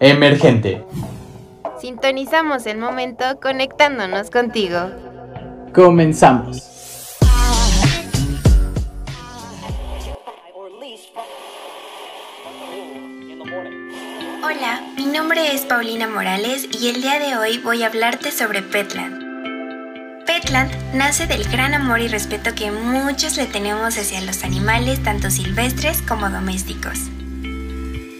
Emergente. Sintonizamos el momento conectándonos contigo. Comenzamos. Hola, mi nombre es Paulina Morales y el día de hoy voy a hablarte sobre Petland. Petland nace del gran amor y respeto que muchos le tenemos hacia los animales, tanto silvestres como domésticos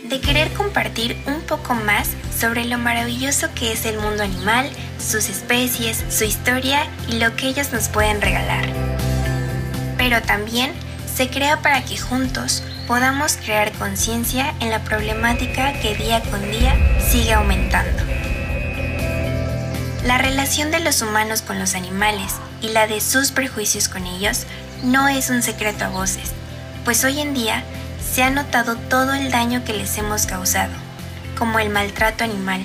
de querer compartir un poco más sobre lo maravilloso que es el mundo animal, sus especies, su historia y lo que ellos nos pueden regalar. Pero también se crea para que juntos podamos crear conciencia en la problemática que día con día sigue aumentando. La relación de los humanos con los animales y la de sus prejuicios con ellos no es un secreto a voces, pues hoy en día se ha notado todo el daño que les hemos causado, como el maltrato animal,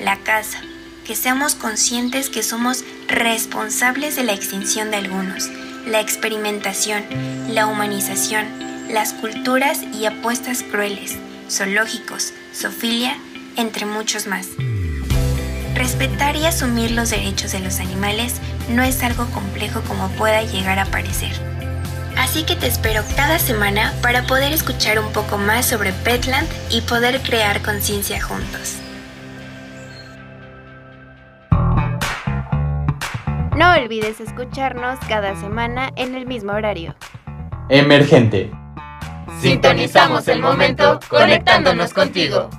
la caza, que seamos conscientes que somos responsables de la extinción de algunos, la experimentación, la humanización, las culturas y apuestas crueles, zoológicos, sofilia, entre muchos más. Respetar y asumir los derechos de los animales no es algo complejo como pueda llegar a parecer. Así que te espero cada semana para poder escuchar un poco más sobre Petland y poder crear conciencia juntos. No olvides escucharnos cada semana en el mismo horario. Emergente. Sintonizamos el momento conectándonos contigo.